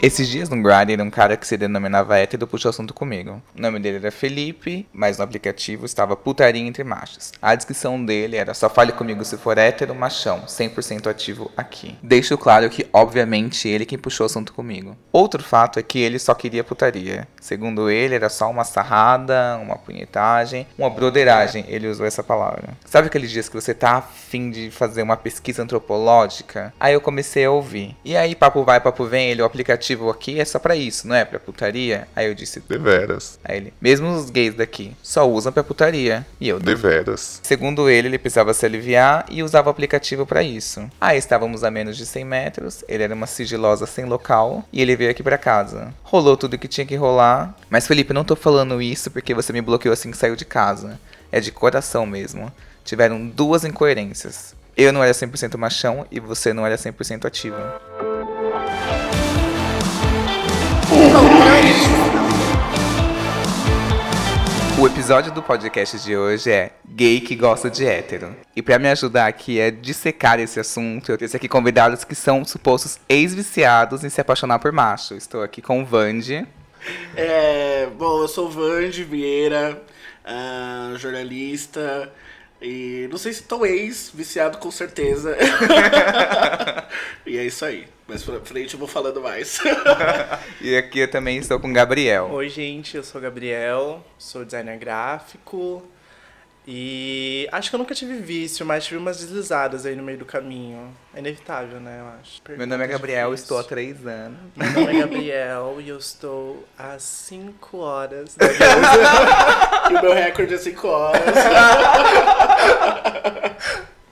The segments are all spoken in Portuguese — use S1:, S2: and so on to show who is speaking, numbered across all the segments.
S1: Esses dias no Grindr, um cara que se denominava hétero puxou assunto comigo. O nome dele era Felipe, mas no aplicativo estava putaria entre machos. A descrição dele era só fale comigo se for hétero, machão, 100% ativo aqui. Deixo claro que, obviamente, ele quem puxou assunto comigo. Outro fato é que ele só queria putaria. Segundo ele, era só uma sarrada, uma punhetagem, uma broderagem, ele usou essa palavra. Sabe aqueles dias que você tá afim de fazer uma pesquisa antropológica? Aí eu comecei a ouvir. E aí, papo vai, papo vem, ele, o aplicativo aqui é só pra isso, não é? Pra putaria? Aí eu disse,
S2: Deveras.
S1: Aí ele, mesmo os gays daqui, só usam pra putaria. E eu,
S2: Deveras.
S1: Segundo ele, ele precisava se aliviar e usava o aplicativo pra isso. Aí estávamos a menos de 100 metros, ele era uma sigilosa sem local e ele veio aqui pra casa. Rolou tudo que tinha que rolar, mas Felipe, não tô falando isso porque você me bloqueou assim que saiu de casa. É de coração mesmo. Tiveram duas incoerências. Eu não era 100% machão e você não era 100% ativa. O episódio do podcast de hoje é Gay que gosta de hétero. E pra me ajudar aqui a dissecar esse assunto, eu trouxe aqui convidados que são supostos ex-viciados em se apaixonar por macho. Estou aqui com o Vande.
S3: É, bom, eu sou o Vande Vieira, ah, jornalista. E não sei se tô ex, viciado com certeza. e é isso aí. Mais pra frente eu vou falando mais.
S1: E aqui eu também estou com o Gabriel.
S4: Oi, gente, eu sou o Gabriel, sou designer gráfico e acho que eu nunca tive vício, mas tive umas deslizadas aí no meio do caminho. É inevitável, né, eu acho.
S1: Meu nome é Gabriel,
S4: difíceis.
S1: estou há três anos.
S4: Meu nome é Gabriel e eu estou há 5 horas da vida.
S3: e o meu recorde é 5 horas.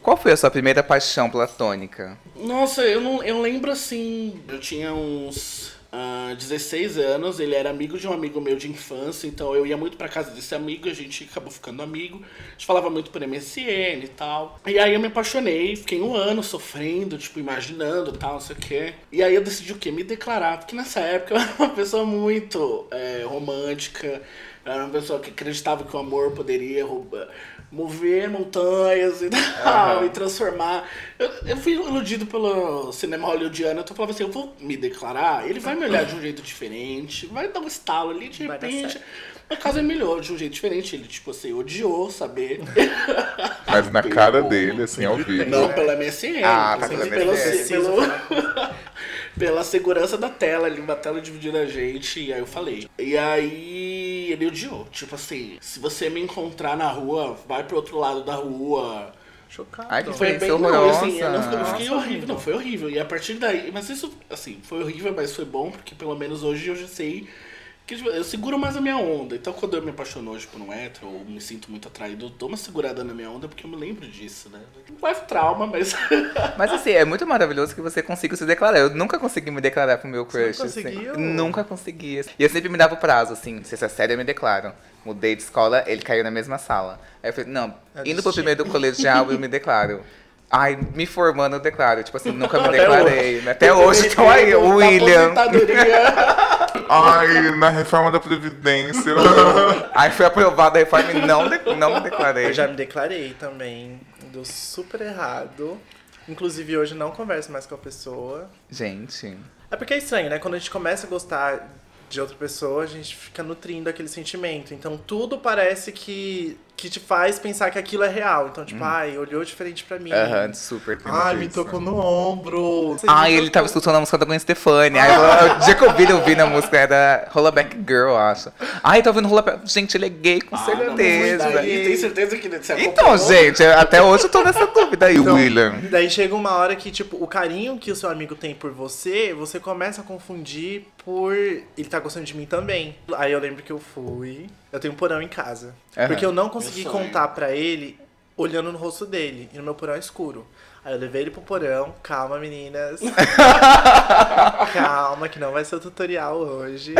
S1: Qual foi a sua primeira paixão platônica?
S3: Nossa, eu não eu lembro assim. Eu tinha uns ah, 16 anos, ele era amigo de um amigo meu de infância, então eu ia muito pra casa desse amigo, a gente acabou ficando amigo. A gente falava muito por MSN e tal. E aí eu me apaixonei, fiquei um ano sofrendo, tipo, imaginando tal, não sei o quê. E aí eu decidi o quê? Me declarar, porque nessa época eu era uma pessoa muito é, romântica, eu era uma pessoa que acreditava que o amor poderia roubar mover montanhas e tal,
S1: Aham.
S3: e transformar. Eu, eu fui iludido pelo cinema hollywoodiano, então eu falava assim, eu vou me declarar, ele vai me olhar de um jeito diferente, vai dar um estalo ali, de
S4: Vai
S3: repente.
S4: certo.
S3: Mas caso ele me olhou de um jeito diferente, ele, tipo assim, odiou saber.
S2: Mas na cara dele, assim, ao vivo.
S3: Não pela MSN,
S1: Ah, tá
S3: mas
S1: pela
S3: pelo,
S1: MSN.
S3: Pelo, pela segurança da tela, ali, uma tela dividindo a gente, e aí eu falei. E aí ele odiou, tipo assim, se você me encontrar na rua, vai pro outro lado da rua.
S4: Chocado.
S1: Ai, que
S3: Foi bem, não, assim, eu, não, eu fiquei
S4: Nossa,
S3: horrível, não, foi horrível. E a partir daí, mas isso, assim, foi horrível, mas foi bom, porque pelo menos hoje eu já sei que tipo, eu seguro mais a minha onda. Então quando eu me apaixono hoje por um hétero, ou me sinto muito atraído, eu dou uma segurada na minha onda, porque eu me lembro disso, né? Não é trauma, mas...
S1: Mas assim, é muito maravilhoso que você consiga se declarar. Eu nunca consegui me declarar pro meu crush.
S4: não conseguiu?
S1: Assim. Nunca consegui. E eu sempre me dava o prazo, assim, se essa série eu me declaro. Mudei de escola, ele caiu na mesma sala. Aí eu falei, não,
S4: É
S1: indo pro primeiro colegial eu me declaro. Ai, me formando eu declaro. Tipo assim, nunca me
S3: Até
S1: declarei. né? Até hoje, então aí,
S3: Da
S1: o William.
S2: Ai, na reforma da Previdência.
S1: Aí foi aprovada a reforma e não, de- não me declarei.
S4: Eu já me declarei também, deu super errado. Inclusive hoje não converso mais com a pessoa.
S1: Gente.
S4: É porque é estranho, né? Quando a gente começa a gostar de outra pessoa, a gente fica nutrindo aquele sentimento. Então tudo parece que, que te faz pensar que aquilo é real. Então, tipo, ai, olhou diferente pra mim.
S1: Uhum. Aham, super.
S4: Ai, me tocou no ombro.
S1: Ai, ele tava escutando a música da Gwen Stefani. Aí, eu- o dia que eu vi, eu vi na música era Rollaback Girl, eu acho. Ai, tá ouvindo Rollaback. Gente, ele é gay, com
S3: Ah, não,
S1: certeza.
S3: daí Tem certeza que você
S1: Então, gente, até hoje eu tô nessa dúvida aí, William.
S4: Daí chega uma hora que, tipo, o carinho que o seu amigo tem por você, você começa a confundir por ele tá gostando de mim também. Aí eu lembro que eu fui. Eu tenho um porão em casa.
S1: Aham.
S4: Porque eu não consegui contar pra ele olhando no rosto dele. E no meu porão é escuro. Aí eu levei ele pro porão. Calma, meninas. Calma, que não vai ser o tutorial hoje.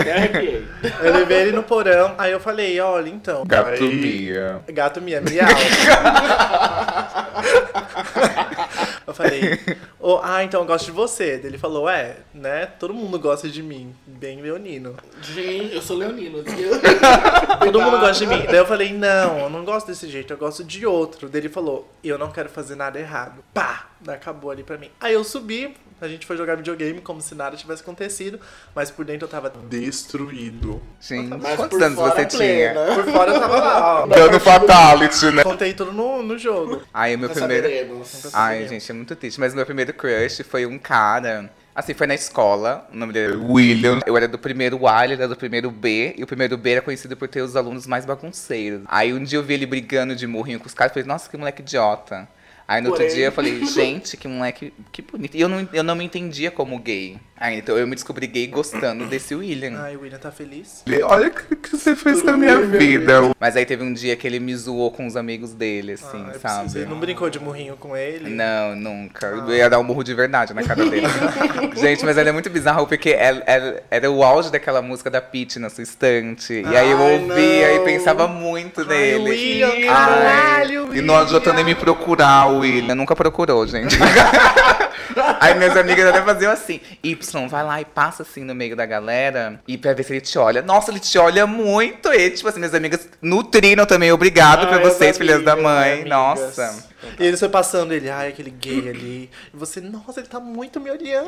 S4: Eu levei ele no porão. Aí eu falei, olha, então.
S2: Gato
S4: aí-
S2: Mia.
S4: Gato Mia, miau. Eu falei, oh, ah, então eu gosto de você. Daí Ele falou, é, né? Todo mundo gosta de mim. Bem leonino.
S3: Gente, eu sou leonino.
S4: Todo mundo gosta de mim. Daí eu falei, não, eu não gosto desse jeito, eu gosto de outro. Daí ele falou, eu não quero fazer nada errado. Pá! Acabou ali pra mim. Aí eu subi, a gente foi jogar videogame como se nada tivesse acontecido, mas por dentro eu tava.
S2: Destruído.
S1: Gente,
S3: Mas
S1: quantos
S3: por
S1: anos você tinha?
S3: plena.
S4: Por fora eu tava lá, ó.
S2: Dando fatality, né?
S4: Contei tudo no, no jogo.
S1: Aí o meu
S3: Nós
S1: primeiro.
S3: saberemos.
S1: Ai, gente, é muito triste. Mas o meu primeiro crush foi um cara. Assim, foi na escola. O nome dele era William. Eu era do primeiro A, ele era do primeiro B. E o primeiro B era conhecido por ter os alunos mais bagunceiros. Aí um dia eu vi ele brigando de murrinho com os caras. Falei, nossa, que moleque idiota. Aí no outro
S3: Porém.
S1: dia eu falei, gente, que moleque, que bonito. E eu não, eu não me entendia como gay. Aí então eu me descobri gay gostando desse William.
S4: Ai, o William tá feliz.
S2: Olha o que, que você fez com a minha vida.
S1: Mas aí teve um dia que ele me zoou com os amigos dele, assim,
S4: Ah,
S1: sabe?
S4: Ele não brincou de murrinho com ele?
S1: Não, nunca. Eu ia dar um murro de verdade na cara dele. Gente, mas ela é muito bizarra porque ela, ela- era o auge daquela música da Peach na sua estante. E aí eu
S3: Ai,
S1: ouvia
S3: não.
S1: e pensava muito
S4: Ai,
S1: nele.
S4: William,
S1: Ai, e não adianta nem me procurar, William. Nunca procurou, gente. Aí minhas amigas até faziam assim: Y, vai lá e passa assim no meio da galera e pra ver se ele te olha. Nossa, ele te olha muito. E, tipo assim, minhas amigas nutriram também. Obrigado
S3: Ai, as
S1: vocês, filhas da
S3: amigas,
S1: mãe.
S4: Amigas.
S1: Nossa.
S4: E ele foi passando, ele, ai, aquele gay ali. E você, nossa, ele tá muito me olhando.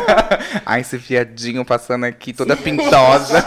S1: Ai, esse viadinho passando aqui toda pintosa.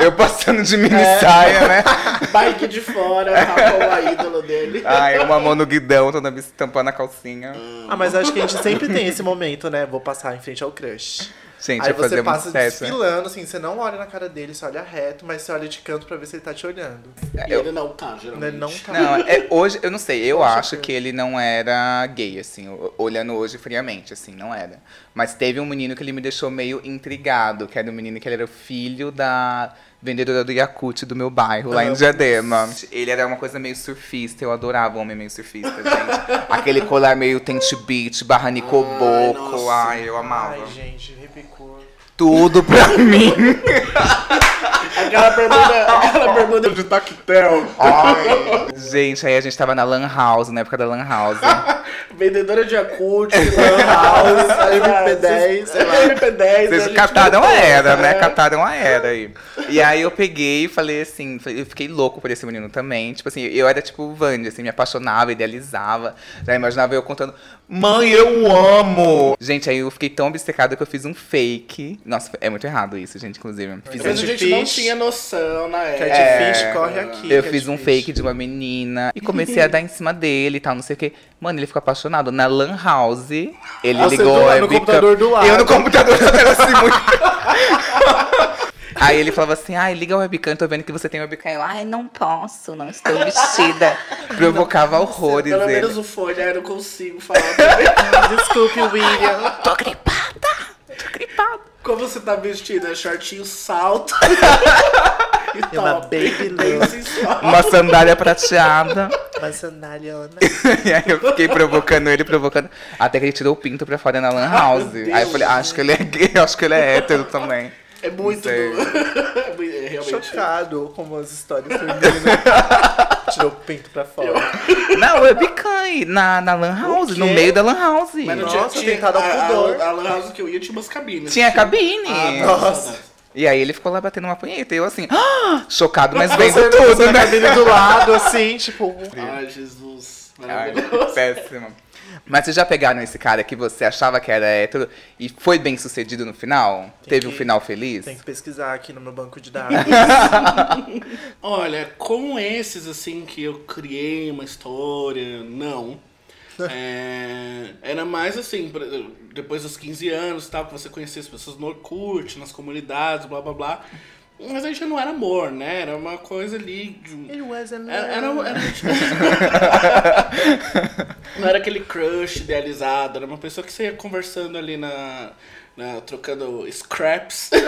S1: eu passando de mini saia, né?
S3: Bike de fora, tá com a ídolo dele.
S1: Ai, uma mão no guidão, toda me tampando a calcinha.
S4: ah, mas acho que a gente sempre tem esse momento, né? Vou passar em frente ao crush.
S1: Gente,
S4: Aí
S1: eu
S4: você passa
S1: sucesso.
S4: desfilando, assim, você não olha na cara dele, você olha reto, mas você olha de canto pra ver se ele tá te olhando.
S3: E ele não tá, geralmente.
S4: Ele não tá.
S1: Não, é, hoje, eu não sei, eu
S4: Poxa,
S1: acho que ele não era gay, assim, olhando hoje friamente, assim, não era. Mas teve um menino que ele me deixou meio intrigado, que era um menino que ele era filho da vendedora do Yakut do meu bairro, lá em Diadema. Ele era uma coisa meio surfista, eu adorava homem meio surfista, gente. Aquele colar meio Tente Beach, barra Nicoboco,
S3: nossa.
S1: ai, eu amava.
S4: Ai, gente, repicou.
S1: Tudo pra mim.
S3: Aquela bermuda, aquela bermuda de tactel.
S1: Gente, aí a gente tava na Lan House, na época da Lan House.
S3: Vendedora de Yakult, Lan House,
S4: MP10, sei lá.
S3: MP10. a
S1: Vocês cataram a era, né?
S3: é.
S1: Cataram a era aí. E aí eu peguei e falei assim, eu fiquei louco por esse menino também. Tipo assim, eu era tipo o Vandy, assim, me apaixonava, idealizava. Já imaginava eu contando, mãe, eu amo! Gente, aí eu fiquei tão obcecada que eu fiz um fake. Nossa, é muito errado isso, gente, inclusive. Fiz um
S3: a gente não
S4: Catfish.
S3: Tinha noção na época.
S4: Catfish
S1: É,
S4: corre aqui.
S1: Eu
S4: catfish.
S1: fiz um fake de uma menina e comecei a dar em cima dele e tal, não sei o que. Mano, ele ficou apaixonado. Na Lan House, ele ligou
S4: do-
S1: a
S4: no
S1: webcam-
S4: computador do lado.
S1: Eu no computador, eu era assim muito. Aí ele falava assim, ai, liga a webcam, tô vendo que você tem webcam. Eu, ai, não posso, não estou vestida. Provocava horrores
S3: Pelo
S1: ele.
S3: menos o fone, aí eu não consigo falar também.
S4: Desculpe, William.
S1: Tô gripada, tô gripada.
S3: Como você tá vestida? Shortinho, salto. e
S4: E uma baby look.
S3: sensual.
S1: Uma sandália prateada.
S4: Uma sandália.
S1: E aí eu fiquei provocando ele, provocando. Até que ele tirou o pinto pra fora na Lan House. aí eu falei,
S3: Deus.
S1: acho que ele é gay, acho que ele é hétero também.
S3: É muito do... é é realmente...
S4: Chocado como as histórias terminam. Tirou o pinto pra fora.
S1: Na webcam, na, na Lan House, no meio da Lan House.
S3: Mas não
S4: Nossa,
S3: tinha,
S4: tentado ao
S3: a,
S4: pudor.
S3: a, a lan house que eu ia tinha umas cabines.
S1: Tinha cabine.
S3: Ah,
S4: Nossa.
S1: E aí ele ficou lá batendo uma punheta. E eu assim, ah, chocado, mas vendo
S4: Você,
S1: tudo,
S4: na
S1: né?
S4: cabine do lado, assim, tipo...
S3: Ai, Jesus.
S1: Ai, péssimo. Mas vocês já pegaram esse cara que você achava que era hétero e foi bem sucedido no final? Teve um
S4: que-
S1: final feliz?
S4: Tem que pesquisar aqui no meu banco de dados.
S3: Olha, com esses, assim, que eu criei uma história, não. É, era mais assim, depois dos 15 anos, tal, que você conhecia as pessoas no Orkut, nas comunidades, blá blá blá. Mas aí já não era amor, né? Era uma coisa ali. De...
S4: It wasn't
S3: Era, era,
S4: love.
S3: era- Não era aquele crush idealizado, era uma pessoa que você ia conversando ali na. na- trocando scraps.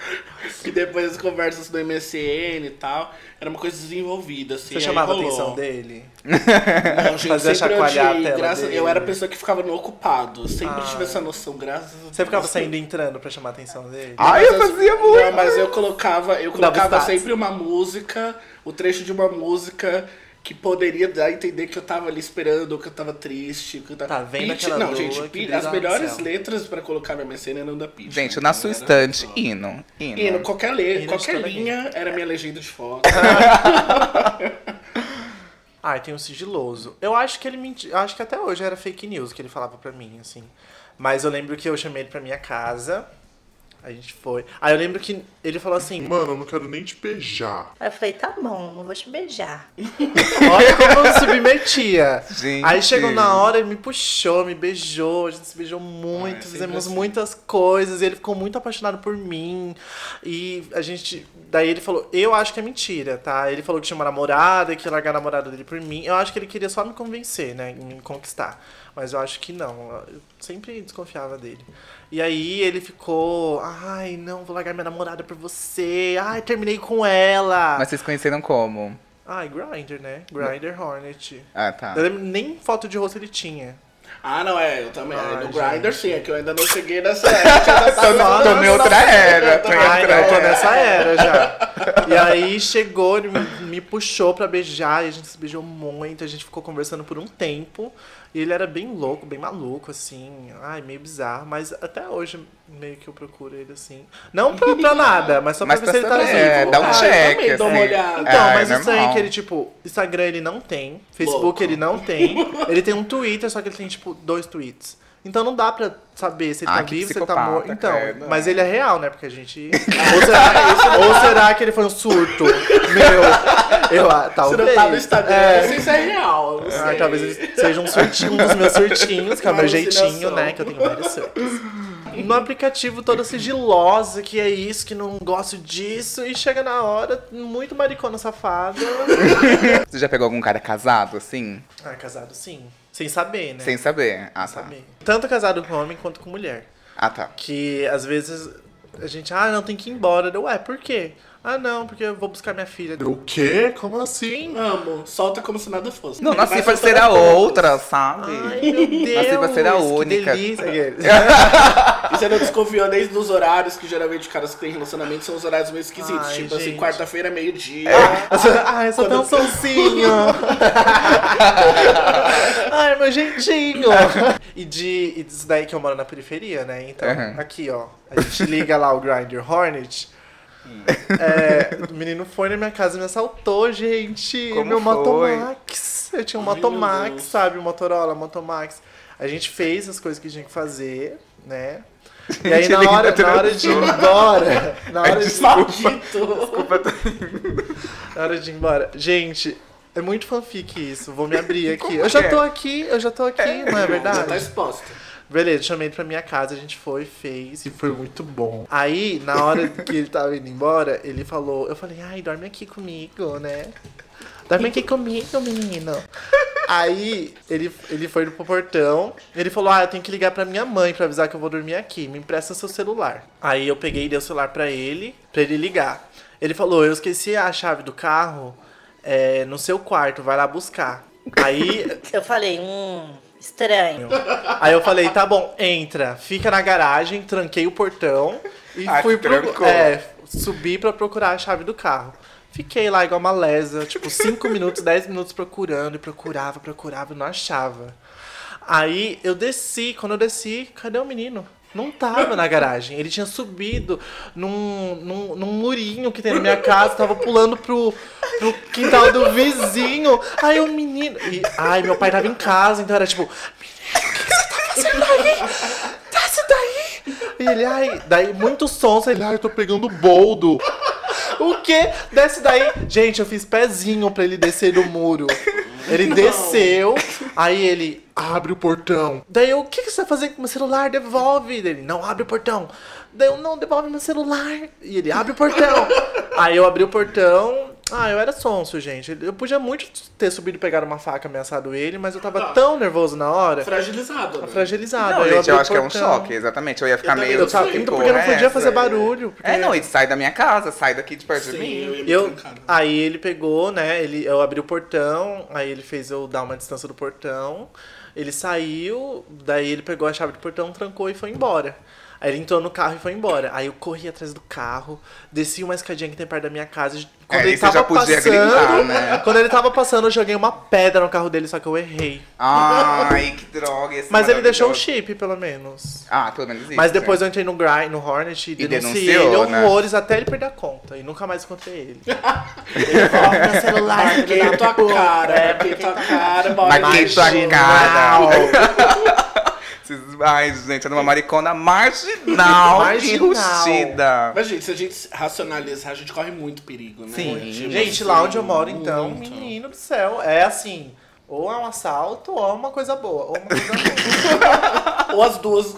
S3: e depois as conversas do MSN e tal. Era uma coisa desenvolvida, assim.
S4: Você chamava a atenção dele?
S3: Não, gente,
S4: Fazia chacoalhar a tela
S3: graças-
S4: dele.
S3: Eu era a pessoa que ficava no ocupado. Sempre
S4: Ah.
S3: tive essa noção, graças a
S4: Você ficava saindo e entrando pra chamar a atenção dele?
S1: Ai, eu
S3: Mas
S1: fazia
S3: Não,
S1: muito.
S3: mas eu colocava, eu colocava sempre uma música, o trecho de uma música que poderia dar a entender que eu tava ali esperando, ou que eu tava triste, que eu tava...
S4: Tá vendo aquela
S3: Não, gente, as melhores letras pra colocar na minha cena eram da Pitty.
S1: Gente,
S3: né?
S1: na sua estante, hino. Hino.
S3: Hino, qualquer, le... Qualquer linha era minha legenda de foto.
S4: Ah, tem um sigiloso. Eu acho que ele mentiu. Eu acho que até hoje era fake news que ele falava pra mim, assim. Mas eu lembro que eu chamei ele pra minha casa. A gente foi. Aí eu lembro que ele falou assim:
S2: Mano, eu não quero nem te beijar.
S5: Aí eu falei, tá bom, não vou te beijar.
S4: Olha como eu submetia.
S1: Gente.
S4: Aí chegou na hora, ele me puxou, me beijou, a gente se beijou muito,
S3: Ah, é
S4: fizemos
S3: assim.
S4: muitas coisas, e ele ficou muito apaixonado por mim. E a gente. Daí ele falou, eu acho que é mentira, tá? Ele falou que tinha uma namorada, que ia largar a namorada dele por mim. Eu acho que ele queria só me convencer, né? Me conquistar. Mas eu acho que não. Eu sempre desconfiava dele. E aí ele ficou, ai, não, vou largar minha namorada por você. Ai, terminei com ela.
S1: Mas vocês conheceram como?
S4: Ai, Grindr, né? Grindr Hornet.
S1: Ah, tá.
S4: Eu lembro, nem foto de rosto ele tinha.
S3: Ah, não, é, eu também.
S4: Ai,
S3: no. Grindr sim, é que eu ainda não cheguei nessa época.
S1: Tô, tô em outra era. Tô
S4: Ai,
S1: outra
S4: não, tô
S1: era.
S4: nessa era já. E aí chegou, ele me, me puxou pra beijar, e a gente se beijou muito, a gente ficou conversando por um tempo. E ele era bem louco, bem maluco, assim. Ai, meio bizarro. Mas até hoje, meio que eu procuro ele assim. Não pra, pra nada, mas só
S1: Mas
S4: pra ver se ele tá
S1: saber, é,
S4: vivo.
S1: dá um
S3: Ah, eu
S1: check,
S3: também dou uma
S1: assim.
S3: olhada.
S4: Então,
S1: Ah, é
S4: mas isso aí
S1: normal.
S4: que ele, tipo, Instagram ele não tem, Facebook
S3: Louco.
S4: ele não tem, ele tem um Twitter, só que ele tem, tipo, dois tweets. Então não dá pra saber se ele
S1: Ah,
S4: tá vivo, se ele tá morto. Então, mas ele é real, né? Porque a gente. ou, será, ou será que ele foi um surto? Meu. Eu, ah,
S3: Se
S4: talvez.
S3: não tá no Instagram,
S4: É.
S3: não sei se é real. eu Não sei.
S4: Ah, talvez seja um surtinho, um dos meus surtinhos, que é o meu jeitinho, né? Que eu tenho vários surtos. No aplicativo toda sigilosa, que é isso, que não gosto disso, e chega na hora, muito maricona safada.
S1: Você já pegou algum cara casado, assim?
S4: Ah, casado sim. Sem saber, né?
S1: Sem saber. Ah, tá.
S4: saber. Tanto casado com homem quanto com mulher.
S1: Ah, tá.
S4: Que às vezes a gente, ah, não, tem que ir embora. Eu, ué, por quê? Ah, não, porque eu vou buscar minha filha.
S2: O quê? Como assim?
S3: Amo, solta como se nada fosse.
S1: Não,
S3: Ele
S1: nasci pra ser a outra, sabe?
S4: Ai, meu Deus.
S1: Nasci pra ser a
S4: que
S1: única.
S4: delícia.
S3: E você não desconfiou desde os horários, que geralmente os caras que têm relacionamento são os horários meio esquisitos.
S4: Ai,
S3: tipo assim,
S4: gente.
S3: quarta-feira, meio-dia.
S4: Ai, eu sou tão sonsinho. Ai, meu jeitinho. E, de, e disso daí que eu moro na periferia, né? Então,
S1: Uhum.
S4: aqui, ó. A gente liga lá o Grindr Hornet. É, o menino foi na minha casa e me assaltou, gente.
S1: Como
S4: meu
S1: foi?
S4: Motomax. Eu tinha um
S3: Ai,
S4: Motomax, sabe? O Motorola, Motomax. A gente fez as coisas que tinha que fazer, né? E aí, na hora, na hora de ir embora, na hora de,
S3: Maldito!
S4: na hora de ir embora. Gente, é muito fanfic isso. Vou me abrir aqui. Eu já tô aqui, eu já tô aqui, não é
S3: Já tá
S4: verdade?
S3: exposta.
S4: Beleza, chamei ele pra minha casa, a gente foi, fez.
S2: E foi muito bom.
S4: Aí, na hora que ele tava indo embora, ele falou, eu falei, ai, dorme aqui comigo, né? Dorme aqui comigo, menino. Aí, ele, ele foi pro portão, ele falou, ah, eu tenho que ligar pra minha mãe pra avisar que eu vou dormir aqui, me empresta seu celular. Aí eu peguei e dei o celular pra ele, pra ele ligar. Ele falou, eu esqueci a chave do carro é, no seu quarto, vai lá buscar. Aí
S5: Eu falei, hum, estranho.
S4: Aí eu falei, tá bom, entra, fica na garagem, tranquei o portão e
S1: Ah,
S4: fui
S1: que
S4: pro,
S1: trancou.
S4: é, subi pra procurar a chave do carro. Fiquei lá igual uma lesa, tipo, 5 minutos, 10 minutos procurando e procurava, procurava e não achava. Aí eu desci, quando eu desci, cadê o menino? Não tava na garagem. Ele tinha subido num, num, num murinho que tem na minha casa, tava pulando pro, pro quintal do vizinho. Aí o menino. E, ai, meu pai tava em casa, então era tipo, Desce daí! E ele, ai, daí muito som, ele,
S2: Ai, eu tô pegando boldo.
S4: o quê? Desce daí. Gente, eu fiz pezinho pra ele descer do muro. Ele desceu, aí ele,
S2: Abre o portão.
S4: Daí eu, o que, que você vai fazer com meu celular? Devolve. Ele, não, abre o portão. Daí eu, não, devolve meu celular. E ele, abre o portão. Aí eu abri o portão. Ah, eu era sonso, gente. Eu podia muito ter subido e pegar uma faca ameaçado ele, mas eu tava
S3: Ah.
S4: tão nervoso na hora.
S3: Fragilizado. Né?
S4: Fragilizado.
S1: Não,
S4: Aí
S1: gente, eu acho que é um choque, exatamente. Eu ia ficar
S3: Eu também
S1: meio.
S4: Eu tava,
S1: tipo,
S4: então, porque eu não podia
S1: essa.
S4: fazer barulho. porque-
S1: É, não, e sai da minha casa, sai daqui de perto de
S3: Sim,
S1: mim.
S3: eu ia me
S4: Eu,
S3: trancar.
S4: aí ele pegou, né? Ele, eu abri o portão, aí ele fez eu dar uma distância do portão. Ele saiu, daí ele pegou a chave do portão, trancou e foi embora. Aí ele entrou no carro e foi embora. Aí eu corri atrás do carro, desci uma escadinha que tem perto da minha casa. Quando
S1: Aí
S4: ele
S1: você já
S4: tava
S1: podia
S4: passando,
S1: gritar, né?
S4: quando ele tava passando, eu joguei uma pedra no carro dele, só que eu errei.
S1: Ai, que droga. esse
S4: Mas ele deixou o chip, pelo menos.
S1: Ah, pelo menos isso.
S4: Mas depois
S1: né?
S4: eu entrei no Grind, no Hornet e
S1: E
S4: denunciei
S1: denunciou,
S4: ele
S1: né?
S4: horrores até ele perder a conta. E nunca mais encontrei ele. ele falou, meu celular,
S3: Marquei
S4: filho
S3: a
S4: da
S3: tua
S4: puta."
S3: cara,
S4: É,
S3: marquei tua cara.
S1: Marquei tua cara. Ai, gente, era uma maricona marginal,
S4: Marginal.
S1: enrustida.
S3: Mas, gente, se a gente racionalizar, a gente corre muito perigo, né?
S1: Sim.
S3: Muito,
S4: Gente, lá onde eu moro,
S3: muito.
S4: então, menino do céu, é assim. Ou é um assalto, ou é uma coisa boa. Ou uma coisa ruim.
S3: Ou as duas.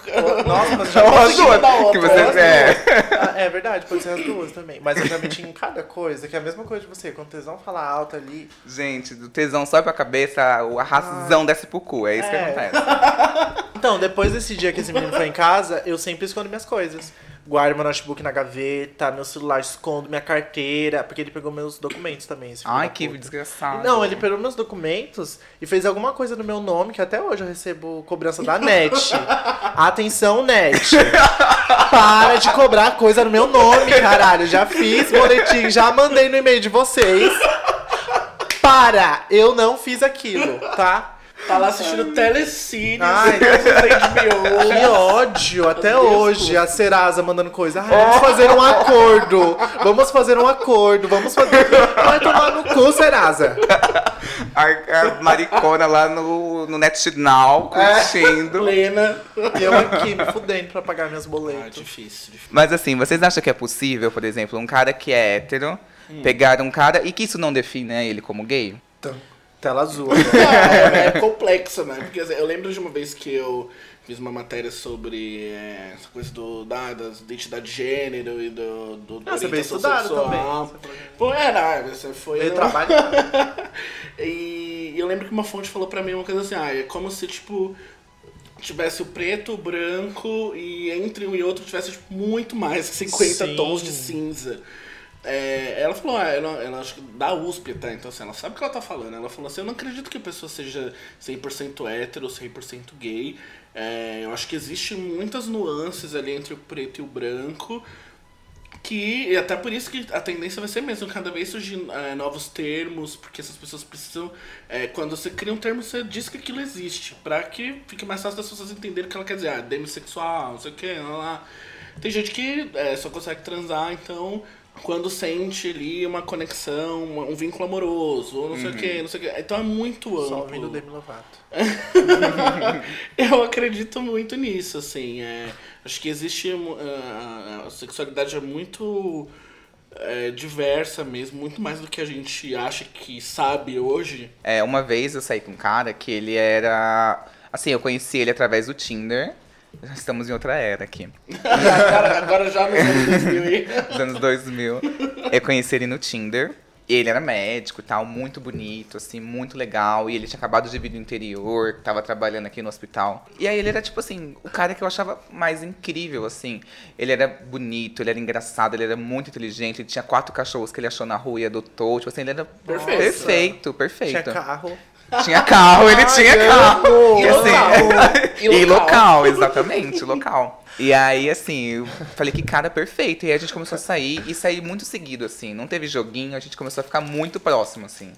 S4: Nossa, mas já
S1: Ou as duas,
S3: outra,
S1: que
S3: ou
S1: você é.
S4: Ah, É verdade, pode ser as duas também. Mas eu já meti em cada coisa, que é a mesma coisa de você. Quando o tesão fala alto ali.
S1: Gente, do tesão sobe pra cabeça, a razão desce pro cu. É isso que
S4: É.
S1: acontece.
S4: Então, depois desse dia que esse menino foi em casa, eu sempre escondo minhas coisas. Guardo meu notebook na gaveta, meu celular, escondo minha carteira, porque ele pegou meus documentos também.
S1: Ai, que
S4: puta.
S1: desgraçado.
S4: Não, ele pegou meus documentos e fez alguma coisa no meu nome que até hoje eu recebo cobrança da NET. Atenção, NET. Para de cobrar coisa no meu nome, caralho. Já fiz boletim, já mandei no e-mail de vocês. Para! Eu não fiz aquilo, tá?
S3: Tá lá assistindo Telecine,
S4: Ai,
S3: de
S4: Que ódio, até
S3: Deus,
S4: hoje. A Serasa mandando coisa. Ai, vamos fazer um acordo. Vamos fazer um acordo. Vamos fazer. Vai tomar no cu, Serasa.
S1: A, a maricona lá no, no NetNow,
S4: É.
S1: curtindo.
S3: Plena.
S4: E eu aqui me fudendo pra pagar meus
S3: Ah,
S4: boletos.
S3: difícil, difícil.
S1: Mas assim, vocês acham que é possível, por exemplo, um cara que é hétero
S4: Hum.
S1: pegar um cara e que isso não define né, ele como gay?
S4: Tela azul.
S3: É, é complexo, né? Porque assim, eu lembro de uma vez que eu fiz uma matéria sobre é, essa coisa do, da, das identidade de gênero e do, do da
S4: Ah, você veio estudado
S3: sexual.
S4: também. Falou que-
S3: Pô, é, não, você foi.
S4: Eu
S3: no-
S4: trabalho.
S3: E eu lembro que uma fonte falou pra mim uma coisa assim, ah, é como se, tipo, tivesse o preto, o branco e entre um e outro tivesse tipo, muito mais que 50
S4: Sim.
S3: tons de cinza. É, ela falou, ah, ela, ela acho que da USP, tá? Então assim, ela sabe o que ela tá falando. Ela falou assim, eu não acredito que a pessoa seja 100% hétero, 100% gay. É, eu acho que existe muitas nuances ali entre o preto e o branco. Que, e até por isso que a tendência vai ser mesmo, cada vez surgir é, novos termos, porque essas pessoas precisam. é, quando você cria um termo, você diz que aquilo existe, pra que fique mais fácil das pessoas entenderem o que ela quer dizer. Ah, demissexual, não sei o que, lá, lá. Tem gente que é, só consegue transar, então, quando sente ali uma conexão, um vínculo amoroso, ou não sei o que, não sei o que. Então é muito amplo.
S4: Só ouvindo Demi Lovato.
S3: Eu acredito muito nisso, assim. É, acho que existe. A, a sexualidade é muito é, diversa mesmo, muito mais do que a gente acha que sabe hoje.
S1: É, uma vez eu saí com um cara que ele era. Assim, eu conheci ele através do Tinder. Já Estamos em outra era aqui.
S3: Agora, agora já nos anos 2000 aí.
S1: Dos anos 2000. Eu conheci ele no Tinder. Ele era médico e tal, muito bonito, assim, muito legal. E ele tinha acabado de vir do interior, tava trabalhando aqui no hospital. E aí ele era, tipo assim, o cara que eu achava mais incrível, assim. Ele era bonito, ele era engraçado, ele era muito inteligente. Ele tinha quatro cachorros que ele achou na rua e adotou. Tipo assim, ele era
S3: Perfeito.
S1: perfeito, perfeito.
S4: Tinha carro.
S1: Tinha carro, ele tinha carro.
S3: E
S1: E assim,
S3: local.
S1: e
S3: E
S1: local. exatamente, local. E aí, assim, eu falei que cara perfeito. E aí a gente começou a sair e sair muito seguido, assim. Não teve joguinho, a gente começou a ficar muito próximo, assim.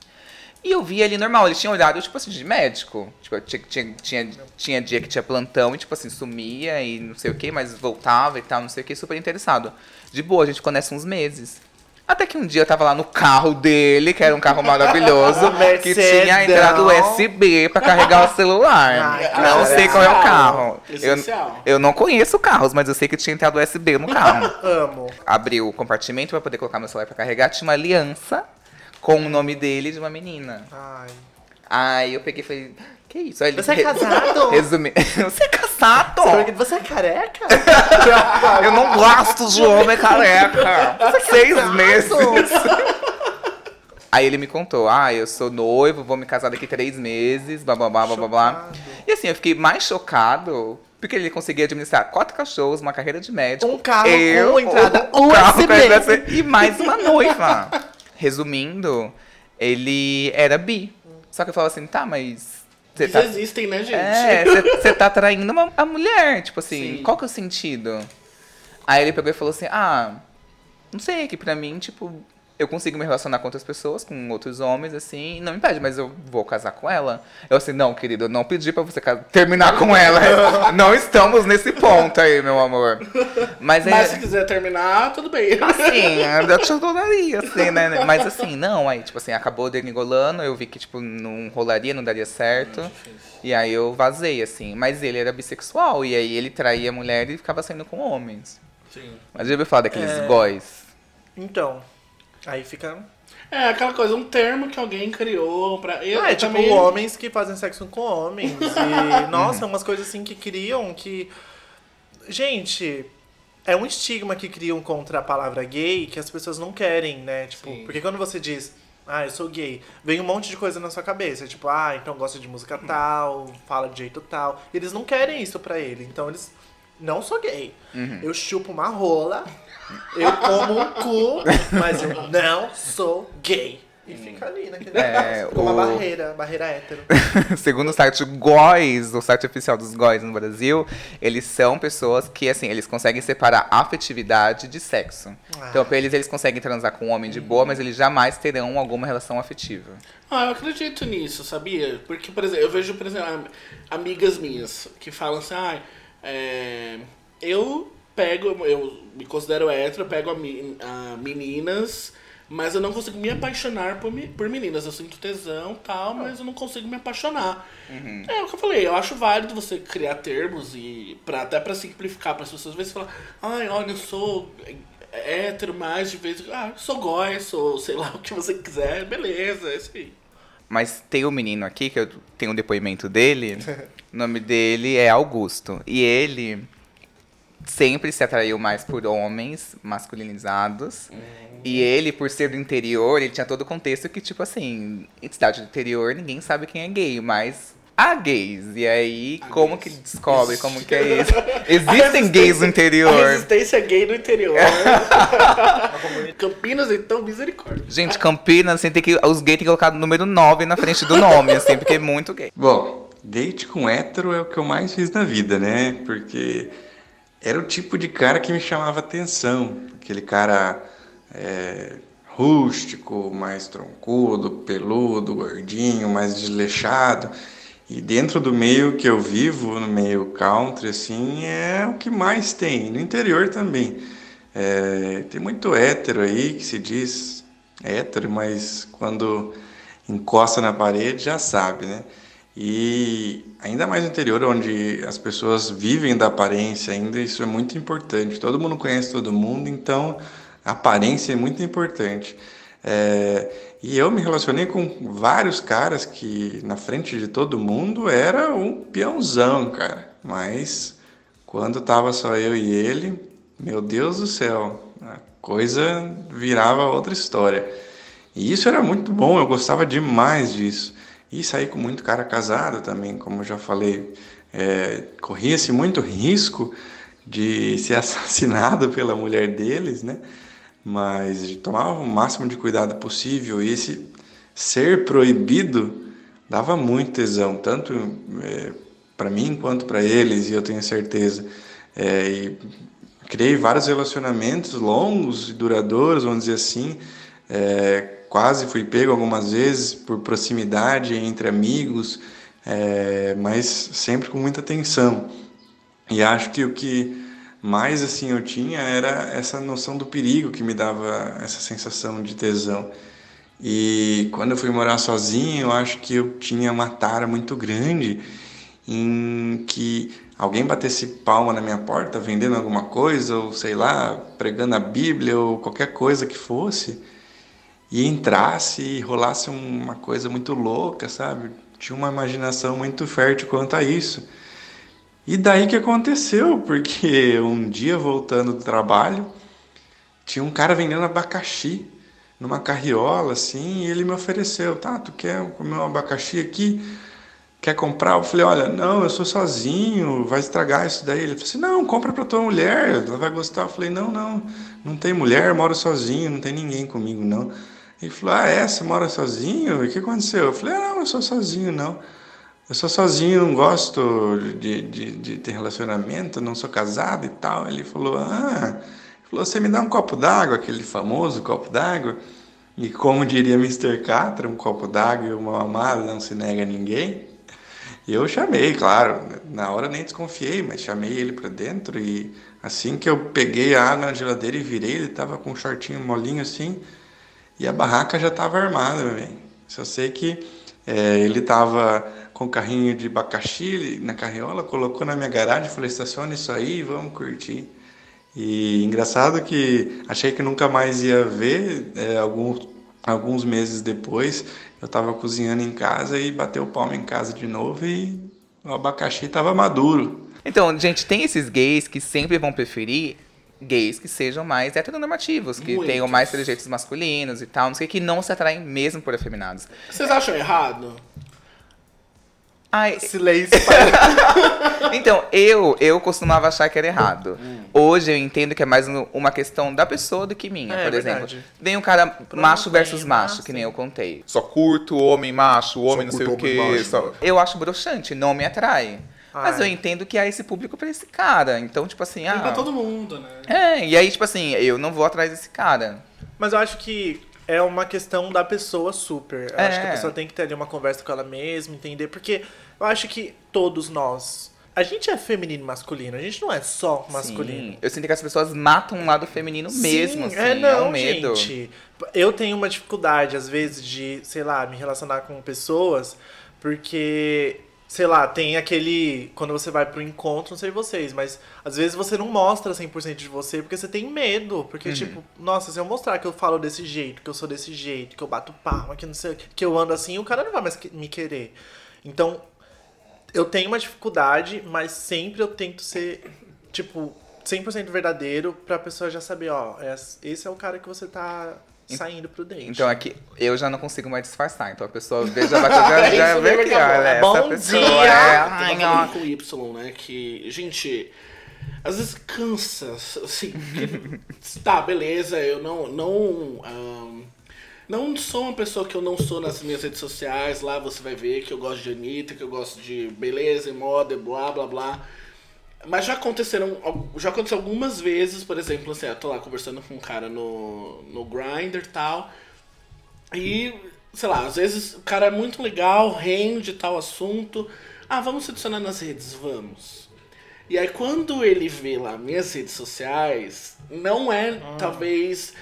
S1: E eu vi ali normal, ele tinha horário, tipo assim, de médico. Tipo, tinha, tinha, tinha, tinha dia que tinha plantão e, tipo assim, sumia e não sei o que, mas voltava e tal, não sei o que, super interessado. De boa, a gente conhece uns meses. Até que um dia eu tava lá no carro dele, que era um carro maravilhoso, que tinha entrado USB pra carregar o celular.
S4: Ai,
S1: não
S3: cara.
S1: sei qual é o carro. Eu,
S3: Essencial.
S1: eu não conheço carros, mas eu sei que tinha entrado USB no carro.
S4: Amo.
S1: Abri o compartimento pra poder colocar meu celular pra carregar, tinha uma aliança com o nome dele e de uma menina.
S4: Ai.
S1: Aí eu peguei e falei, que isso? Aí ele
S4: Você é casado?
S1: Resumi... Você é casado?
S4: Você é careca?
S1: Eu não gosto de homem careca. Seis meses. Aí ele me contou, ah, eu sou noivo, vou me casar daqui três meses, blá blá blá blá blá blá.
S4: Chocado.
S1: E assim, eu fiquei mais chocado porque ele conseguia administrar quatro cachorros, uma carreira de médico.
S4: Um carro
S1: eu,
S4: com entrada
S1: um carro
S4: USB.
S1: e mais uma noiva. Resumindo, ele era bi. Só que eu falava assim, tá, mas
S3: Eles
S1: tá,
S3: existem, né, gente?
S1: é, você tá traindo uma, a mulher. Tipo assim,
S3: Sim.
S1: qual que é o sentido? Aí ele pegou e falou assim: ah, não sei, que pra mim, tipo, eu consigo me relacionar com outras pessoas, com outros homens, assim, não me impede, mas eu vou casar com ela. Eu assim, não, querido, eu não pedi pra você terminar com ela. não estamos nesse ponto aí, meu amor. Mas,
S3: Mas se
S1: é,
S3: quiser terminar, tudo bem.
S1: assim, eu te adoraria, assim, né? Mas assim, não, aí, tipo assim, acabou degringolando, eu vi que, tipo, não rolaria, não daria certo. E aí eu vazei, assim. Mas ele era bissexual, e aí ele traía a mulher e ficava saindo com homens.
S3: Sim.
S1: Mas já ouviu falar daqueles
S4: É.
S1: góis?
S4: Então, aí fica.
S3: É aquela coisa, um termo que alguém criou pra. Eu,
S4: Ah, é tipo
S3: também-
S4: homens que fazem sexo com homens. E, nossa, umas coisas assim que criam que. Gente, é um estigma que criam contra a palavra gay que as pessoas não querem, né? Tipo,
S3: Sim.
S4: porque quando você diz, ah, eu sou gay, vem um monte de coisa na sua cabeça. Tipo, ah, então gosta de música tal, fala de jeito tal. Eles não querem isso pra ele. Então eles. Não sou gay. Eu chupo uma rola, eu como um cu, mas eu não sou gay. E fica ali naquele
S1: É,
S4: negócio, fica uma
S1: o-
S4: barreira, barreira hétero.
S1: Segundo o site GOIS, o site oficial dos GOIS no Brasil, eles são pessoas que, assim, eles conseguem separar afetividade de sexo.
S4: Ah.
S1: Então, pra eles, eles conseguem transar com um homem de boa, mas eles jamais terão alguma relação afetiva.
S3: Ah, eu acredito nisso, sabia? Porque, por exemplo, eu vejo, por exemplo, am- amigas minhas que falam assim, ah, é, eu pego, eu me considero hétero, eu pego a, a meninas, mas eu não consigo me apaixonar por, por meninas. Eu sinto tesão e tal, mas eu não consigo me apaixonar. É o que eu falei, eu acho válido você criar termos e pra, até pra simplificar para as pessoas. Às vezes falar, ai, olha, eu sou hétero, mas de vez em ah, eu sou gói, sou sei lá o que você quiser, beleza, é isso aí.
S1: Mas tem um menino aqui, que eu tenho um depoimento dele. o nome dele é Augusto. E ele sempre se atraiu mais por homens masculinizados. E ele, por ser do interior, ele tinha todo o contexto que, tipo assim, em cidade do interior, ninguém sabe quem é gay, mas há gays. E aí, como que descobre como que é isso? Existem gays no
S3: A
S1: interior.
S3: resistência gay no interior. Campinas, então, misericórdia.
S1: Gente, Campinas, assim, tem que, os gays têm que colocar o número 9 na frente do nome, assim, porque é muito gay.
S6: Bom, date com hétero é o que eu mais fiz na vida, né? Porque era o tipo de cara que me chamava atenção. Aquele cara é, rústico, mais troncudo, peludo, gordinho, mais desleixado. E dentro do meio que eu vivo, no meio country, assim, é o que mais tem. No interior também. É, tem muito hétero aí que se diz hétero, mas quando encosta na parede já sabe, né? E ainda mais no interior, onde as pessoas vivem da aparência, ainda isso é muito importante. Todo mundo conhece todo mundo, então a aparência é muito importante. É, e eu me relacionei com vários caras que, na frente de todo mundo, era um peãozão, cara. Mas quando tava só eu e ele, meu Deus do céu, a coisa virava outra história. E isso era muito bom, eu gostava demais disso. E saí com muito cara casado também, como eu já falei. É, Corria-se muito risco de ser assassinado pela mulher deles, né? Mas tomava o máximo de cuidado possível. E esse ser proibido dava muito tesão, tanto é, para mim quanto para eles, e eu tenho certeza. É, e criei vários relacionamentos longos e duradouros, vamos dizer assim. É, quase fui pego algumas vezes por proximidade entre amigos, é, mas sempre com muita atenção. E acho que o que mais assim eu tinha era essa noção do perigo que me dava essa sensação de tesão. E quando eu fui morar sozinho, eu acho que eu tinha uma tara muito grande em que alguém batesse palma na minha porta vendendo alguma coisa, ou sei lá, pregando a Bíblia, ou qualquer coisa que fosse, e entrasse e rolasse uma coisa muito louca, sabe? Tinha uma imaginação muito fértil quanto a isso. E daí que aconteceu, porque um dia voltando do trabalho, tinha um cara vendendo abacaxi numa carriola assim, e ele me ofereceu, tá, tu quer comer um abacaxi aqui? Quer comprar? Eu falei, olha, não, eu sou sozinho, vai estragar isso daí. Ele falou assim, não, compra pra tua mulher, ela vai gostar. Eu falei, não, não, não tem mulher, moro sozinho, não tem ninguém comigo, não. Ele falou, ah, é, você mora sozinho? E o que aconteceu? Eu falei, ah, não, eu sou sozinho, não. eu sou sozinho, não gosto de, de, de ter relacionamento, não sou casado e tal. Ele falou, ah, ele falou, você me dá um copo d'água, aquele famoso copo d'água. E como diria Mr. Catra, um copo d'água e uma mamada não se nega a ninguém. Eu chamei, claro, na hora nem desconfiei, mas chamei ele para dentro e assim que eu peguei a água na geladeira e virei, ele tava com um shortinho molinho assim e a barraca já tava armada, velho. Só sei que é, ele tava com o carrinho de abacaxi na carriola, colocou na minha garagem, falei, estaciona isso aí, vamos curtir. E engraçado que achei que nunca mais ia ver, é, alguns, alguns meses depois, eu estava cozinhando em casa e bateu o palmo em casa de novo e o abacaxi estava maduro.
S1: Então, gente, tem esses gays que sempre vão preferir gays que sejam mais heteronormativos, que
S3: Muitos.
S1: tenham mais trejeitos masculinos e tal, não sei, que não se atraem mesmo por afeminados.
S3: Vocês acham errado?
S1: Ai,
S4: Silêncio.
S1: então, eu eu costumava achar que era errado. Hoje eu entendo que é mais um- uma questão da pessoa do que minha,
S4: É,
S1: por
S4: verdade.
S1: exemplo. Vem um cara macho versus macho, que nem eu contei.
S2: Só curto homem macho, homem não sei o
S7: curto homem
S2: quê.
S7: macho.
S2: Só...
S1: Eu acho broxante, não me atrai. Mas eu entendo que há esse público pra esse cara. Então, tipo assim,
S3: Tem pra
S1: ah.
S3: todo mundo, né?
S1: É, e aí, tipo assim, eu não vou atrás desse cara.
S4: Mas eu acho que é uma questão da pessoa super. Eu acho que a
S1: É.
S4: pessoa tem que ter ali uma conversa com ela mesma, entender. Porque eu acho que todos nós. A gente é feminino e masculino, a gente não é só masculino.
S1: Sim. Eu sinto que as pessoas matam um lado feminino mesmo,
S4: Sim,
S1: assim.
S4: é não,
S1: um medo.
S4: gente. Eu tenho uma dificuldade, às vezes, de, sei lá, me relacionar com pessoas, porque, sei lá, tem aquele. Quando você vai pro encontro, não sei vocês, mas às vezes você não mostra 100% de você porque você tem medo. Porque,
S1: Uhum.
S4: tipo, nossa, se eu mostrar que eu falo desse jeito, que eu sou desse jeito, que eu bato palma, que não sei, que eu ando assim, o cara não vai mais me querer. Então, eu tenho uma dificuldade, mas sempre eu tento ser, tipo, 100% verdadeiro pra pessoa já saber, ó, é- esse é o cara que você tá saindo pro date.
S1: Então aqui eu já não consigo mais disfarçar. Então a pessoa vê, já vai já, já
S3: Isso
S1: vê que
S3: que é bom.
S1: olha, essa
S4: Bom
S1: pessoa
S4: dia!
S1: é. Ai, ó.
S3: com Y, né? Que, gente, às vezes cansa, assim. que- tá, beleza, eu não. Não, não sou uma pessoa que eu não sou nas minhas redes sociais. Lá você vai ver que eu gosto de Anitta, que eu gosto de beleza e moda, blá blá blá. Mas já aconteceram, já aconteceu algumas vezes, por exemplo, assim, eu tô lá conversando com um cara no, no Grindr e tal. E, sei lá, às vezes o cara é muito legal, rende tal assunto. Ah, vamos se adicionar nas redes, vamos. E aí quando ele vê lá minhas redes sociais, não é talvez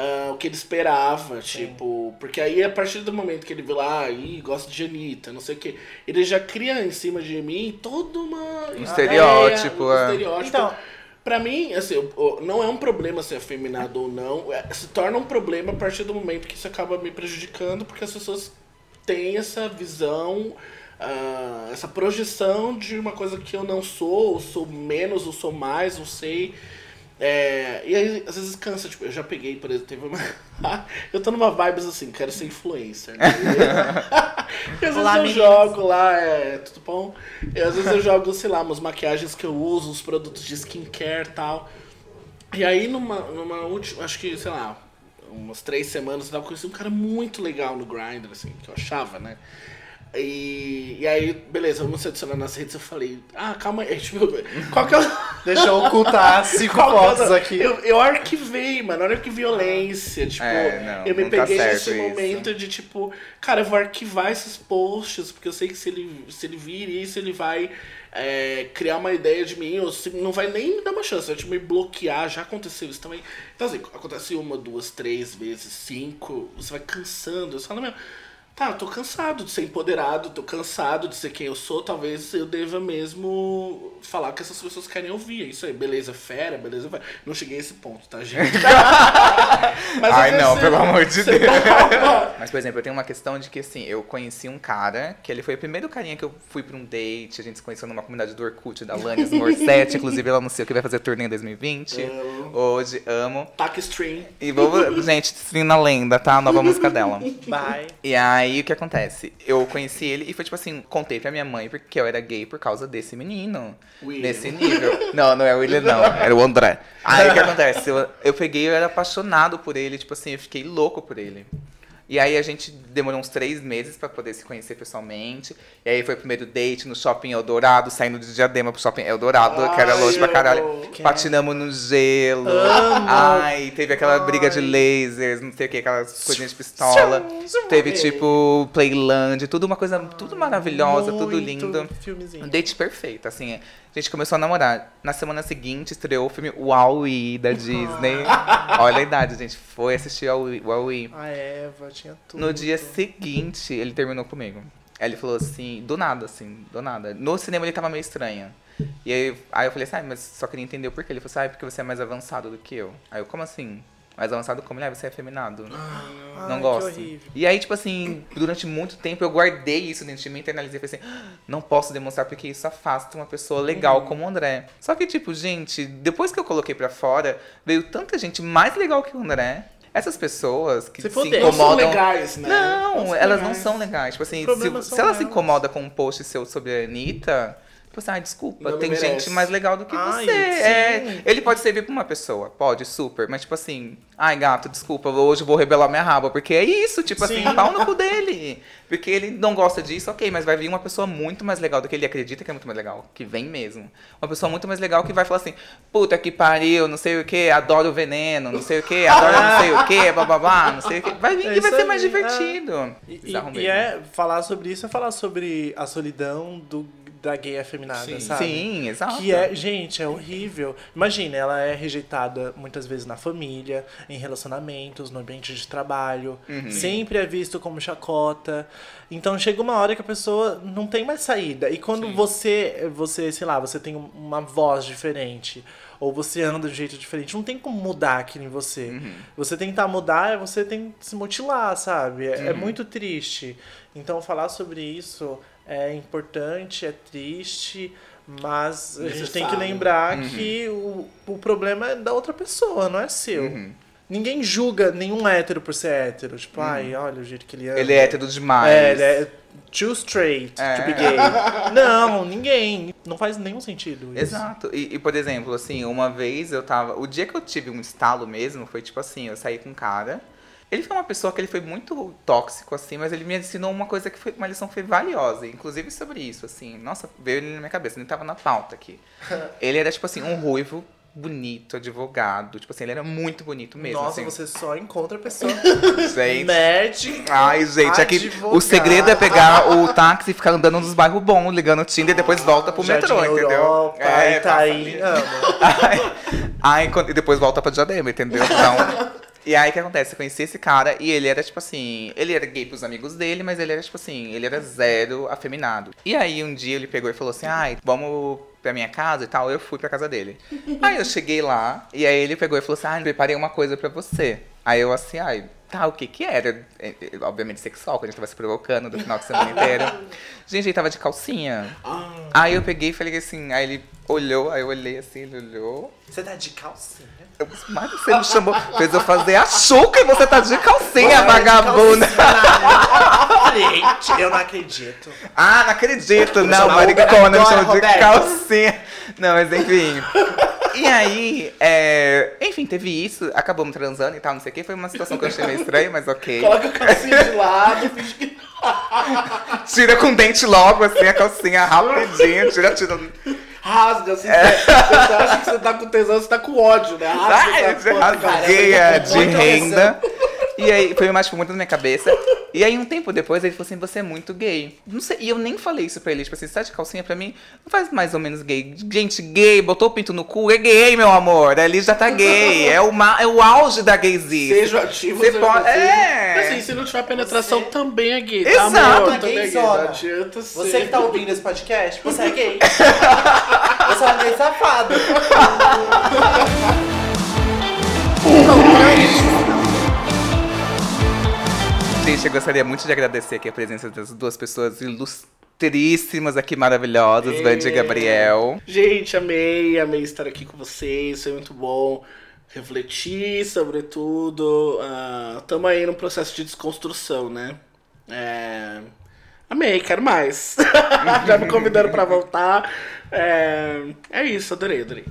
S3: ah, o que ele esperava, tipo, porque aí a partir do momento que ele vê lá, ih, gosta de Anitta, não sei o que, ele já cria em cima de mim toda uma
S1: estereótipo,
S3: ideia, um
S1: é.
S3: estereótipo.
S4: Então-
S3: Pra mim, assim, não é um problema ser afeminado ou não. é- se torna um problema a partir do momento que isso acaba me prejudicando, porque as pessoas têm essa visão, ah, essa projeção de uma coisa que eu não sou, ou sou menos, ou sou mais, não sei. É, e aí, às vezes cansa, tipo, eu já peguei, por exemplo, teve uma. eu tô numa vibes assim, quero ser influencer. Né? e às vezes
S5: Olá,
S3: eu
S5: meninas.
S3: jogo lá, é, tudo bom? E às vezes eu jogo, sei lá, umas maquiagens que eu uso, uns produtos de skincare e tal. E aí, numa, numa última, acho que, sei lá, umas três semanas, eu conheci um cara muito legal no Grindr, assim, que eu achava, né? E, e aí, beleza, vamos se adicionar nas redes. Eu falei, ah, calma aí, tipo, qual que é o.
S4: Deixa eu ocultar cinco
S3: é
S4: fotos aqui.
S3: Eu, eu arquivei, mano. Olha que violência. Tipo,
S1: É, não,
S3: eu me
S1: tá
S3: peguei nesse
S1: isso.
S3: momento de tipo, cara, eu vou arquivar esses posts, porque eu sei que se ele, se ele vir isso, ele vai é, criar uma ideia de mim, ou se, não vai nem me dar uma chance, vai tipo, me bloquear. Já aconteceu isso também. Então, assim, acontece uma, duas, três vezes, cinco, você vai cansando. Você fala, meu. Tá, eu tô cansado de ser empoderado, tô cansado de ser quem eu sou, talvez eu deva mesmo falar o que essas pessoas querem ouvir. É Isso aí, beleza, fera, beleza, fera. Não cheguei a esse ponto, tá, gente? Mas
S1: Ai,
S3: vezes
S1: não,
S3: você-
S1: pelo amor de Deus.
S3: tava-
S1: Mas, por exemplo, eu tenho uma questão de que, assim, eu conheci um cara, que ele foi o primeiro carinha que eu fui pra um date, a gente se conheceu numa comunidade do Orkut, da Lanias Morissette, inclusive ela anunciou que vai fazer turnê em 2020.
S3: Amo.
S1: Hoje, amo.
S3: Tac stream.
S1: E vou, gente, stream na lenda, tá? A nova música dela.
S4: Bye.
S1: E aí, o que acontece? Eu conheci ele e foi tipo assim, contei pra minha mãe porque eu era gay por causa desse menino.
S3: William.
S1: Nesse nível. Não, não é o William, não. Era o André. Aí, o que acontece? Eu, eu peguei, eu era apaixonado por ele, tipo assim, eu fiquei louco por ele. E aí a gente demorou uns três meses pra poder se conhecer pessoalmente. E aí foi o primeiro date no shopping Eldorado, saindo de Diadema pro shopping Eldorado, que era
S3: Ai,
S1: longe pra caralho.
S3: amo.
S1: Patinamos no gelo.
S4: Amo.
S1: Ai, teve aquela briga de
S4: Ai.
S1: lasers, não sei o que, aquelas coisinhas de pistola. Teve tipo Playland, tudo uma coisa, tudo maravilhosa, tudo lindo.
S4: Filmezinho.
S1: Um date perfeito, assim. A gente começou a namorar. Na semana seguinte estreou o filme Wall-E da Disney. Olha a idade, gente. Foi assistir ao Wall-E.
S4: A Eva tinha tudo.
S1: No dia seguinte, ele terminou comigo. Aí ele falou assim, do nada, assim, do nada. No cinema ele tava meio estranho. E aí, aí eu falei assim, ah, mas só queria entender o porquê. Ele falou assim, ah, é porque você é mais avançado do que eu. Aí eu, como assim? Mais avançado como ele é? Você é afeminado.
S4: Ai,
S1: não
S4: que
S1: gosto. E aí, tipo assim, durante muito tempo eu guardei isso dentro de mim, internalizei e falei assim, "Ah, não posso demonstrar porque isso afasta uma pessoa
S4: Uhum.
S1: legal como o André. Só que, tipo, gente, depois que eu coloquei pra fora, veio tanta gente mais legal que o André. Essas pessoas que
S4: Se
S1: se,
S4: fuder.
S3: Não são
S1: incomodam.
S3: legais, né?
S1: Não,
S3: são
S1: elas não
S3: legais.
S1: são legais. Tipo assim, se, se ela se
S4: elas.
S1: incomoda com um post seu sobre a Anitta, tipo assim, ah, desculpa,
S3: Não
S1: tem
S3: merece.
S1: gente mais legal do que
S4: Ai,
S1: você. É, ele pode servir pra uma pessoa, pode, super, mas tipo assim, ai gato, desculpa, hoje eu vou revelar minha raba, porque é isso, tipo
S4: Sim.
S1: assim, pau no cu dele. Porque ele não gosta disso, ok, mas vai vir uma pessoa muito mais legal do que ele acredita que é muito mais legal, que vem mesmo. Uma pessoa muito mais legal que vai falar assim, puta que pariu, não sei o que, adoro o veneno, não sei o que, adoro não sei o que, bababá, não sei o que. Vai vir
S4: É
S1: e vai ser
S4: aí,
S1: mais
S4: é.
S1: divertido.
S4: E,
S1: Bizarro
S4: e-
S1: mesmo.
S4: e é falar sobre isso é falar sobre a solidão do, da gay afeminada,
S3: Sim.
S4: sabe?
S1: Sim, exato.
S4: Que é, gente, é horrível. Imagina, ela é rejeitada muitas vezes na família, em relacionamentos, no ambiente de trabalho.
S1: Uhum.
S4: Sempre é visto como chacota. Então chega uma hora que a pessoa não tem mais saída. E quando você, você, sei lá, você tem uma voz diferente, ou você anda de um jeito diferente, não tem como mudar aquilo em você.
S1: Uhum.
S4: Você tentar mudar, você tem que se mutilar, sabe? É,
S1: Uhum.
S4: é muito triste. Então falar sobre isso é importante, é triste, mas a gente tem que lembrar que o, o problema é da outra pessoa, não é seu.
S1: Uhum.
S4: Ninguém julga nenhum hétero por ser hétero. Tipo, ai, olha o jeito que ele anda.
S1: Ele é hétero demais.
S4: É, ele é too straight
S1: É.
S4: to be gay. não, ninguém. Não faz nenhum sentido isso.
S1: Exato. E, e, por exemplo, assim, uma vez eu tava. O dia que eu tive um estalo mesmo foi tipo assim, eu saí com um cara. Ele foi uma pessoa que ele foi muito tóxico, assim, mas ele me ensinou uma coisa que foi uma lição que foi valiosa. Inclusive sobre isso, assim. Nossa, veio ele na minha cabeça, nem tava na pauta aqui. Ele era, tipo assim, um ruivo bonito, advogado. Tipo assim, ele era muito bonito mesmo.
S4: Nossa,
S1: assim.
S4: você só encontra a pessoa
S1: Gente.
S4: nerd.
S1: Ai, gente, aqui
S4: Advogado.
S1: o segredo é pegar o táxi e ficar andando nos bairros bons, ligando o Tinder e depois volta pro
S4: Jardim
S1: metrô, entendeu?
S4: Europa,
S1: É,
S4: Itaí,
S1: passa ali.
S4: amo.
S1: Ai, ai, e depois volta pra Diadema, entendeu? Então. E aí o que acontece? Eu conheci esse cara e ele era tipo assim. Ele era gay pros amigos dele, mas ele era tipo assim, ele era zero afeminado. E aí um dia ele pegou e falou assim: ai, vamos pra minha casa e tal. Eu fui pra casa dele. Aí eu cheguei lá e aí ele pegou e falou assim: ai, preparei uma coisa pra você. Aí eu assim, ai. Tá, o que que era? É, é, Obviamente sexual, que a gente tava se provocando do final de semana inteiro. Gente, ele tava de calcinha. Aí eu peguei e falei assim, aí ele olhou, aí eu olhei assim, ele olhou.
S4: Você tá de calcinha?
S1: Mas você me chamou, fez eu fazer a chuca e você tá de calcinha,
S4: Você tá de
S1: vagabunda.
S4: Gente, eu não acredito.
S1: Ah, não acredito, não, maricona, me chamou de calcinha. Não, mas enfim. E aí, é, enfim, teve isso, acabamos transando e tal, não sei o que. Foi uma situação que eu achei meio estranha, mas ok.
S3: Coloca a calcinha de lado, finge que.
S1: Tira com o dente logo, assim, a calcinha rapidinho, tira, tira.
S3: Rasga, assim.
S1: É.
S3: Você, você acha que você tá com tesão, você tá com ódio, né? Rasga
S1: Ai,
S3: essa porra, cara.
S1: rasguei a de
S4: Muita
S1: renda. E aí, foi uma tipo, muito na minha cabeça. E aí, um tempo depois, ele falou assim, você é muito gay. Não sei, e eu nem falei isso pra ele. Tipo assim, você tá de calcinha pra mim? Não faz mais ou menos gay. Gente, gay, botou o pinto no cu, é gay, meu amor. Ali já tá gay. É o, ma- é o auge da gaysice.
S3: Seja ativo,
S1: Você
S3: seja
S1: pode- é.
S3: Assim, se não tiver penetração,
S4: Você-
S3: também é gay.
S1: Exato.
S3: Tá, amor?
S4: É
S3: Também é gay.
S4: gayzona.
S3: Não adianta ser.
S4: Você que tá ouvindo esse podcast, você é gay. você é um gay safado.
S1: Gente, eu gostaria muito de agradecer aqui a presença das duas pessoas ilustríssimas aqui, maravilhosas, Vandy e Gabriel.
S3: Gente, amei, amei estar aqui com vocês, foi muito bom refletir sobre tudo. Ah, tamo aí num processo de desconstrução, né? É... Amei, quero mais. Já me convidando pra voltar. É... é isso, adorei, adorei.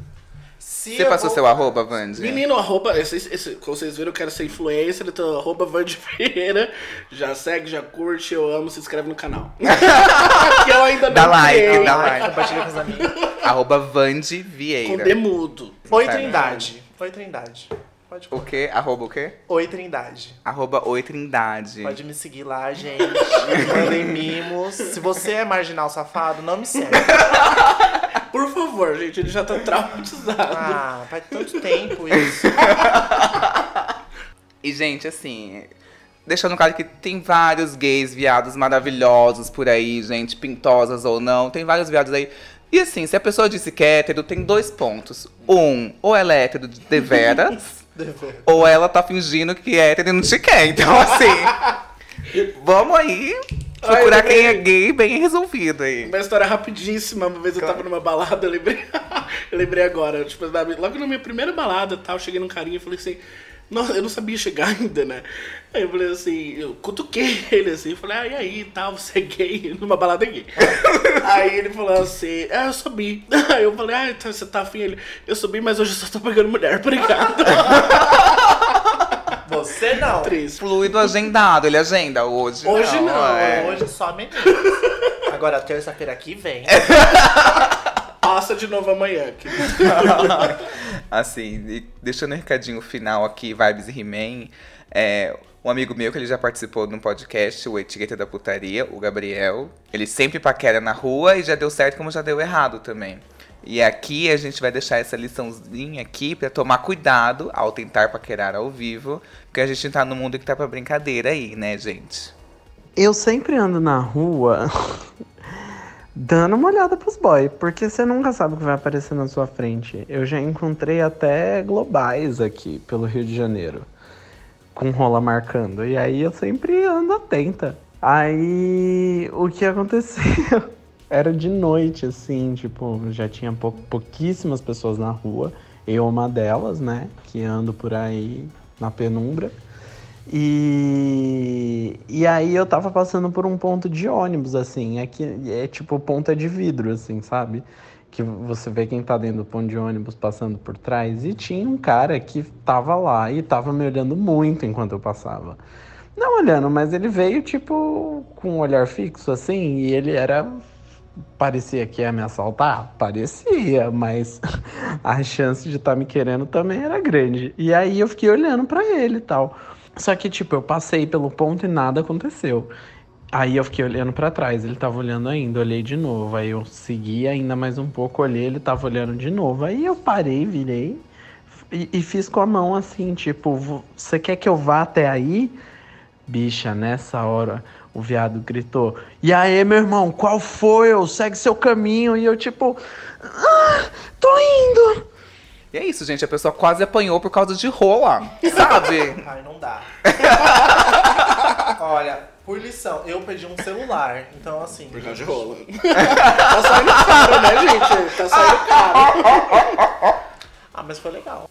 S4: Se
S1: Você passou
S4: vou-
S1: seu arroba, Vandy?
S3: Menino, arroba, esse, esse, como vocês viram, eu quero ser influencer, então arroba Vande Vieira. Já segue, já curte, eu amo, se inscreve no canal. que eu ainda não
S1: Dá like,
S3: criei.
S1: dá
S4: Like, compartilha com os amigos.
S1: Arroba Vandy
S3: Com
S1: Vieira.
S3: demudo.
S4: Oi? Trindade. Oi, Trindade. Pode
S1: O quê? Arroba o quê?
S4: Oi, Trindade.
S1: Arroba Oi Trindade.
S4: Pode me seguir lá, gente. Mandem mimos. Se você é marginal safado, não me segue.
S3: Por favor, gente, ele já tá traumatizado.
S4: Ah, faz tanto tempo isso.
S1: E, gente, assim, deixando claro que tem vários gays, viados maravilhosos por aí, gente, pintosas ou não, tem vários viados aí. E assim, se a pessoa disse que é hétero, tem dois pontos. Um, ou ela é hétero de deveras, ou ela tá fingindo que é hétero e não te quer. Então, assim, vamos aí procurar
S3: Ai,
S1: quem é gay bem resolvido aí.
S3: Uma história rapidíssima. Uma vez eu tava numa balada, eu lembrei. eu lembrei agora. Tipo, logo na minha primeira balada tal, eu cheguei num carinha e falei assim. Nossa, eu não sabia chegar ainda, né? Aí eu falei assim, eu cutuquei ele assim, falei, ah, e aí, tal, você é gay? Numa balada gay. aí ele falou assim, ah, eu subi. Aí eu falei, ah, então você tá afim? Ele, eu subi, mas hoje eu só tô pegando mulher, obrigado.
S4: Você não.
S3: Triste.
S1: Fluido agendado, ele agenda hoje.
S3: Hoje não,
S1: é.
S4: Hoje só menino. Agora, terça-feira que vem.
S3: Passa de novo amanhã. Que...
S1: Assim, deixando um recadinho final aqui, Vibes e He-Man. É, um amigo meu que ele já participou de um podcast, o Etiqueta da Putaria, o Gabriel. Ele sempre paquera na rua e já deu certo como já deu errado também. E aqui a gente vai deixar essa liçãozinha aqui pra tomar cuidado ao tentar paquerar ao vivo, porque a gente tá no mundo que tá pra brincadeira aí, né, gente?
S7: Eu sempre ando na rua dando uma olhada pros boys, porque você nunca sabe o que vai aparecer na sua frente. Eu já encontrei até globais aqui pelo Rio de Janeiro, com rola marcando. E aí eu sempre ando atenta. Aí o que aconteceu? Era de noite, assim, tipo, já tinha pou- pouquíssimas pessoas na rua. Eu uma delas, né? Que ando por aí na penumbra. E, e aí eu tava passando por um ponto de ônibus, assim, é, que, é tipo ponta de vidro, assim, sabe? Que você vê quem tá dentro do ponto de ônibus passando por trás. E tinha um cara que tava lá e tava me olhando muito enquanto eu passava. Não olhando, mas ele veio, tipo, com um olhar fixo, assim, e ele era. Parecia que ia me assaltar? Parecia, mas a chance de estar me querendo também era grande. E aí eu fiquei olhando pra ele e tal. Só que, tipo, eu passei pelo ponto e nada aconteceu. Aí eu fiquei olhando pra trás, ele tava olhando ainda, olhei de novo. Aí eu segui ainda mais um pouco, olhei, ele tava olhando de novo. Aí eu parei, virei e, e fiz com a mão assim, tipo, "Vo- você quer que eu vá até aí? Bicha, nessa hora o viado gritou: E aí, meu irmão, qual foi? Eu segue seu caminho. E eu, tipo, ah, tô indo.
S1: E é isso, gente. A pessoa quase apanhou por causa de rola, sabe?
S4: Ai, não dá. Olha, por lição, eu perdi um celular. Então, assim.
S3: Por causa de rola. tá saindo caro, né, gente? Tá saindo caro.
S4: Ah, mas foi legal.